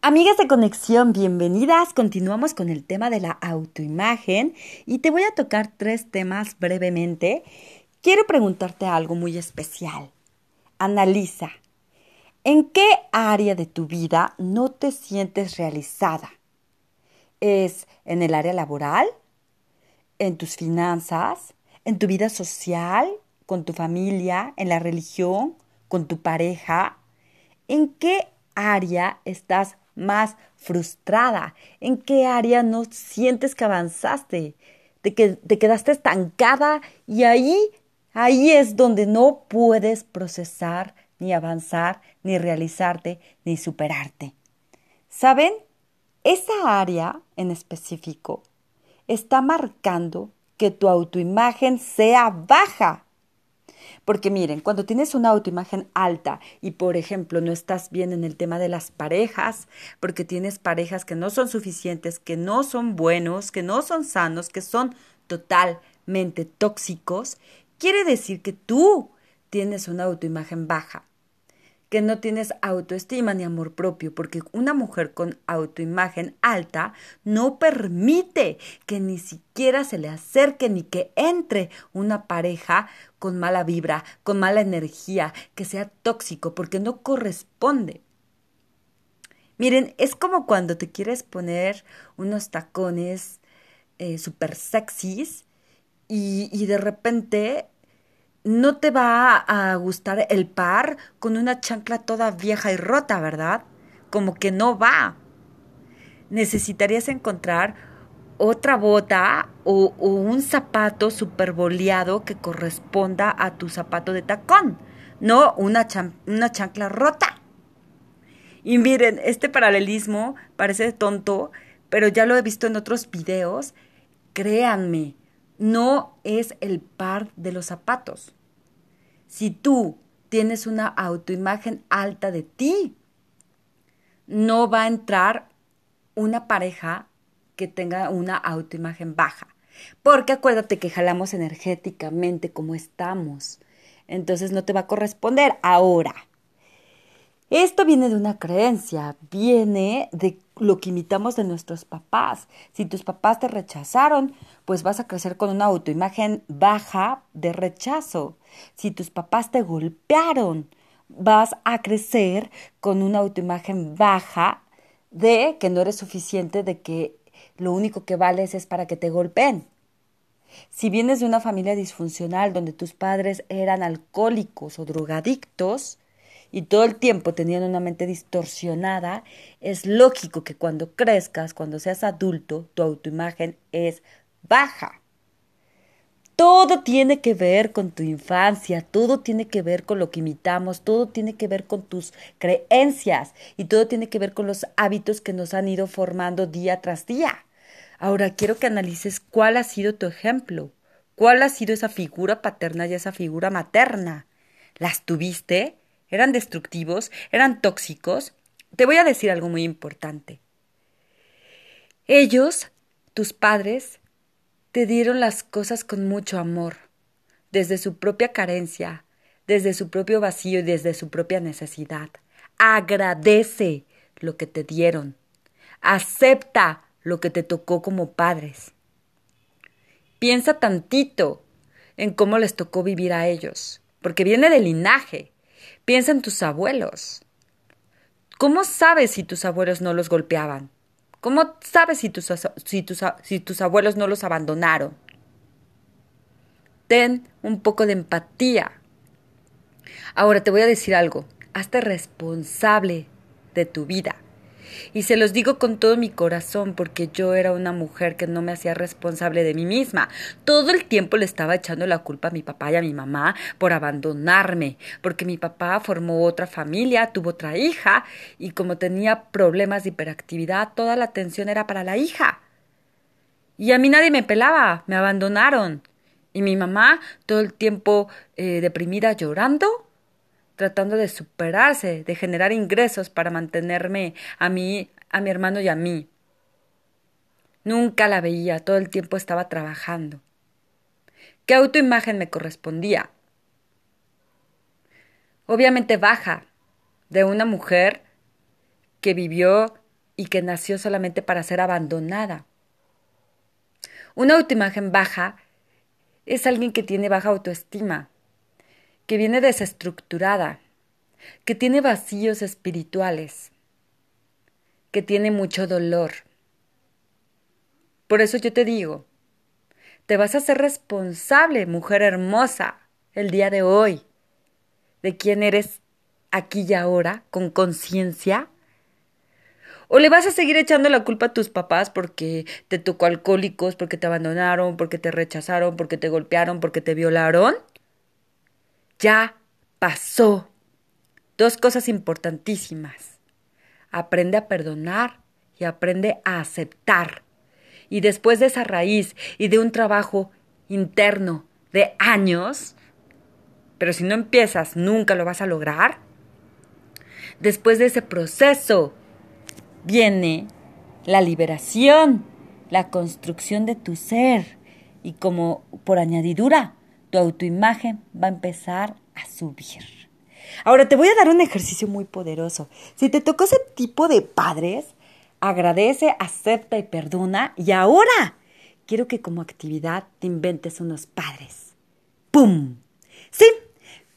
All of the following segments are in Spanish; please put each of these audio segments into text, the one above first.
Amigas de conexión, bienvenidas. Continuamos con el tema de la autoimagen y te voy a tocar tres temas brevemente. Quiero preguntarte algo muy especial. Analiza, ¿en qué área de tu vida no te sientes realizada? ¿Es en el área laboral? ¿En tus finanzas? ¿En tu vida social? ¿Con tu familia? ¿En la religión? ¿Con tu pareja? ¿En qué área estás más frustrada? ¿En qué área no sientes que avanzaste? De que te quedaste estancada y ahí, ahí es donde no puedes procesar, ni avanzar, ni realizarte, ni superarte. ¿Saben? Esa área en específico está marcando que tu autoimagen sea baja. Porque miren, cuando tienes una autoimagen alta y por ejemplo no estás bien en el tema de las parejas, porque tienes parejas que no son suficientes, que no son buenos, que no son sanos, que son totalmente tóxicos, quiere decir que tú tienes una autoimagen baja que no tienes autoestima ni amor propio, porque una mujer con autoimagen alta no permite que ni siquiera se le acerque ni que entre una pareja con mala vibra, con mala energía, que sea tóxico, porque no corresponde. Miren, es como cuando te quieres poner unos tacones eh, super sexys y, y de repente no te va a gustar el par con una chancla toda vieja y rota, ¿verdad? Como que no va. Necesitarías encontrar otra bota o, un zapato super boleado que corresponda a tu zapato de tacón, no una, una chancla rota. Y miren, este paralelismo parece tonto, pero ya lo he visto en otros videos. Créanme, no es el par de los zapatos. Si tú tienes una autoimagen alta de ti, no va a entrar una pareja que tenga una autoimagen baja. Porque acuérdate que jalamos energéticamente como estamos. Entonces no te va a corresponder ahora. Esto viene de una creencia, viene de lo que imitamos de nuestros papás. Si tus papás te rechazaron, pues vas a crecer con una autoimagen baja de rechazo. Si tus papás te golpearon, vas a crecer con una autoimagen baja de que no eres suficiente, de que lo único que vales es para que te golpeen. Si vienes de una familia disfuncional donde tus padres eran alcohólicos o drogadictos, y todo el tiempo tenían una mente distorsionada, es lógico que cuando crezcas, cuando seas adulto, tu autoimagen es baja. Todo tiene que ver con tu infancia, todo tiene que ver con lo que imitamos, todo tiene que ver con tus creencias y todo tiene que ver con los hábitos que nos han ido formando día tras día. Ahora quiero que analices cuál ha sido tu ejemplo, cuál ha sido esa figura paterna y esa figura materna. ¿Las tuviste? Eran destructivos, eran tóxicos, te voy a decir algo muy importante. Ellos, tus padres, te dieron las cosas con mucho amor, desde su propia carencia, desde su propio vacío y desde su propia necesidad. Agradece lo que te dieron. Acepta lo que te tocó como padres. Piensa tantito en cómo les tocó vivir a ellos, porque viene del linaje. Piensa en tus abuelos. ¿Cómo sabes si tus abuelos no los golpeaban? ¿Cómo sabes si tus, si tus, si tus abuelos no los abandonaron? Ten un poco de empatía. Ahora te voy a decir algo. Hazte responsable de tu vida. Y se los digo con todo mi corazón porque yo era una mujer que no me hacía responsable de mí misma. Todo el tiempo le estaba echando la culpa a mi papá y a mi mamá por abandonarme, porque mi papá formó otra familia, tuvo otra hija y como tenía problemas de hiperactividad, toda la atención era para la hija. Y a mí nadie me pelaba, me abandonaron. Y mi mamá todo el tiempo eh, deprimida llorando tratando de superarse, de generar ingresos para mantenerme a mí, a mi hermano y a mí. Nunca la veía, todo el tiempo estaba trabajando. ¿Qué autoimagen me correspondía? Obviamente baja, de una mujer que vivió y que nació solamente para ser abandonada. Una autoimagen baja es alguien que tiene baja autoestima, que viene desestructurada, que tiene vacíos espirituales, que tiene mucho dolor. Por eso yo te digo, te vas a ser responsable, mujer hermosa, el día de hoy, de quién eres aquí y ahora, con conciencia. ¿O le vas a seguir echando la culpa a tus papás porque te tocó alcohólicos, porque te abandonaron, porque te rechazaron, porque te golpearon, porque te violaron? Ya pasó. Dos cosas importantísimas. Aprende a perdonar y aprende a aceptar. Y después de esa raíz y de un trabajo interno de años, pero si no empiezas nunca lo vas a lograr, después de ese proceso viene la liberación, la construcción de tu ser y como por añadidura, tu autoimagen va a empezar a subir. Ahora te voy a dar un ejercicio muy poderoso. Si te tocó ese tipo de padres, agradece, acepta y perdona. Y ahora quiero que como actividad te inventes unos padres. ¡Pum! Sí,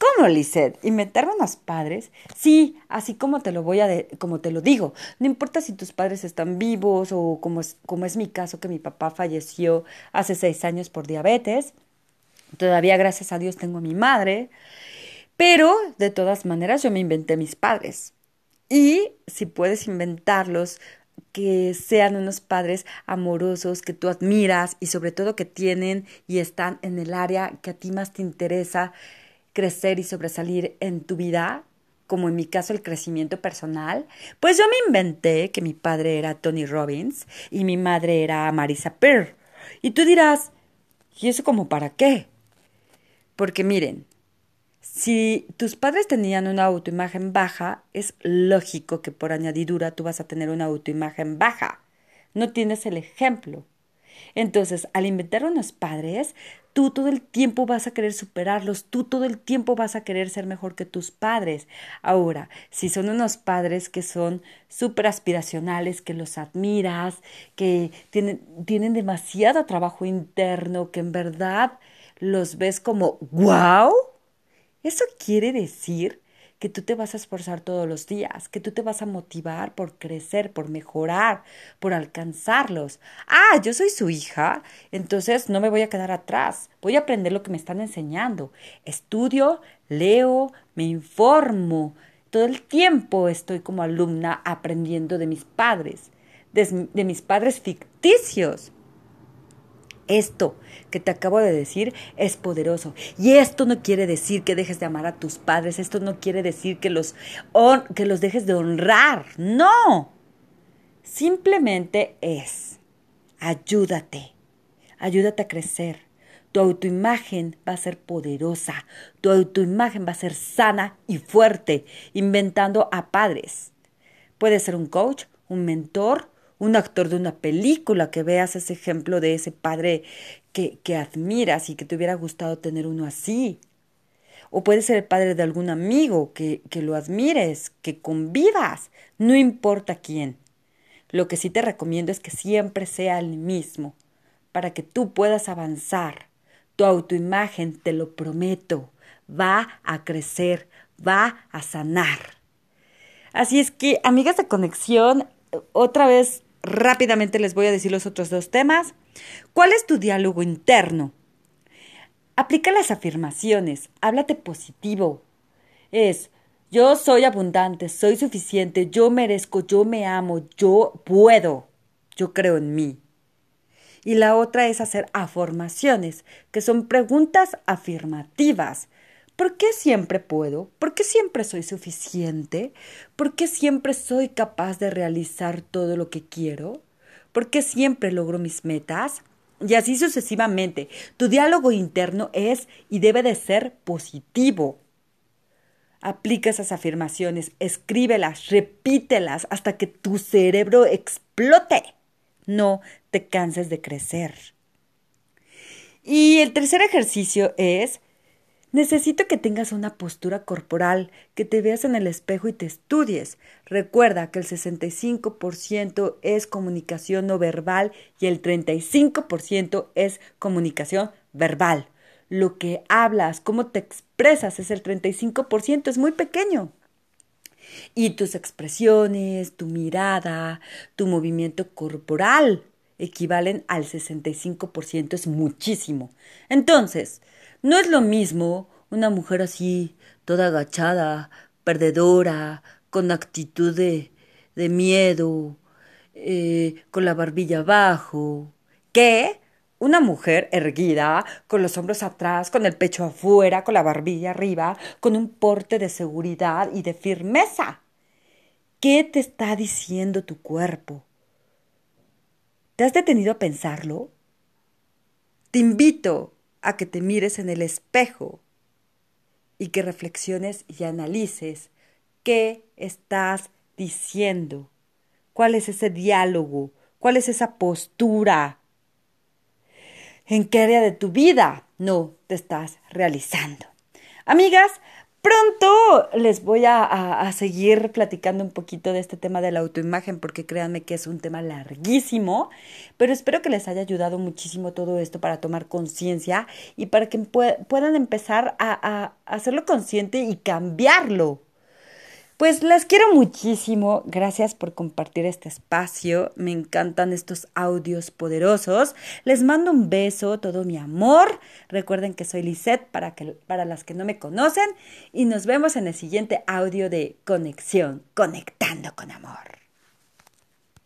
¿Cómo, Lizeth? ¿Inventarme unos padres? Sí, así como te lo voy a como te lo digo. No importa si tus padres están vivos o como es, como es mi caso que mi papá falleció hace seis años por diabetes. Todavía, gracias a Dios, tengo a mi madre. Pero, de todas maneras, yo me inventé mis padres. Y si puedes inventarlos, que sean unos padres amorosos que tú admiras y sobre todo que tienen y están en el área que a ti más te interesa, crecer y sobresalir en tu vida, como en mi caso el crecimiento personal, pues yo me inventé que mi padre era Tony Robbins y mi madre era Marisa Peer. Y tú dirás, ¿y eso como para qué? Porque miren, si tus padres tenían una autoimagen baja, es lógico que por añadidura tú vas a tener una autoimagen baja. No tienes el ejemplo. Entonces, al inventar unos padres, tú todo el tiempo vas a querer superarlos, tú todo el tiempo vas a querer ser mejor que tus padres. Ahora, si son unos padres que son súper aspiracionales, que los admiras, que tienen, tienen demasiado trabajo interno, que en verdad los ves como wow, eso quiere decir que tú te vas a esforzar todos los días, que tú te vas a motivar por crecer, por mejorar, por alcanzarlos. Ah, yo soy su hija, entonces no me voy a quedar atrás, voy a aprender lo que me están enseñando. Estudio, leo, me informo. Todo el tiempo estoy como alumna aprendiendo de mis padres, de, de mis padres ficticios. Esto que te acabo de decir es poderoso. Y esto no quiere decir que dejes de amar a tus padres, esto no quiere decir que los, que los dejes de honrar. No. Simplemente es, ayúdate, ayúdate a crecer. Tu autoimagen va a ser poderosa, tu autoimagen va a ser sana y fuerte, inventando a padres. Puede ser un coach, un mentor, un actor de una película, que veas ese ejemplo de ese padre que, que admiras y que te hubiera gustado tener uno así. O puede ser el padre de algún amigo que, que lo admires, que convivas, no importa quién. Lo que sí te recomiendo es que siempre sea el mismo, para que tú puedas avanzar. Tu autoimagen, te lo prometo, va a crecer, va a sanar. Así es que, amigas de conexión, otra vez Rápidamente les voy a decir los otros dos temas. ¿Cuál es tu diálogo interno? Aplica las afirmaciones, háblate positivo. Es, yo soy abundante, soy suficiente, yo merezco, yo me amo, yo puedo, yo creo en mí. Y la otra es hacer afirmaciones, que son preguntas afirmativas. ¿Por qué siempre puedo? ¿Por qué siempre soy suficiente? ¿Por qué siempre soy capaz de realizar todo lo que quiero? ¿Por qué siempre logro mis metas? Y así sucesivamente. Tu diálogo interno es y debe de ser positivo. Aplica esas afirmaciones, escríbelas, repítelas hasta que tu cerebro explote. No te canses de crecer. Y el tercer ejercicio es Necesito que tengas una postura corporal, que te veas en el espejo y te estudies. Recuerda que el 65% es comunicación no verbal y el 35% es comunicación verbal. Lo que hablas, cómo te expresas es el 35%, es muy pequeño. Y tus expresiones, tu mirada, tu movimiento corporal equivalen al 65%, es muchísimo. Entonces, no es lo mismo una mujer así, toda agachada, perdedora, con actitud de, de miedo, eh, con la barbilla abajo, que una mujer erguida, con los hombros atrás, con el pecho afuera, con la barbilla arriba, con un porte de seguridad y de firmeza. ¿Qué te está diciendo tu cuerpo? ¿Te has detenido a pensarlo? Te invito a que te mires en el espejo y que reflexiones y analices qué estás diciendo, cuál es ese diálogo, cuál es esa postura, en qué área de tu vida no te estás realizando. Amigas, Pronto les voy a, seguir platicando un poquito de este tema de la autoimagen porque créanme que es un tema larguísimo, pero espero que les haya ayudado muchísimo todo esto para tomar conciencia y para que puedan empezar a hacerlo consciente y cambiarlo. Pues las quiero muchísimo. Gracias por compartir este espacio. Me encantan estos audios poderosos. Les mando un beso, todo mi amor. Recuerden que soy Lisette para, que, para las que no me conocen. Y nos vemos en el siguiente audio de Conexión, Conectando con Amor.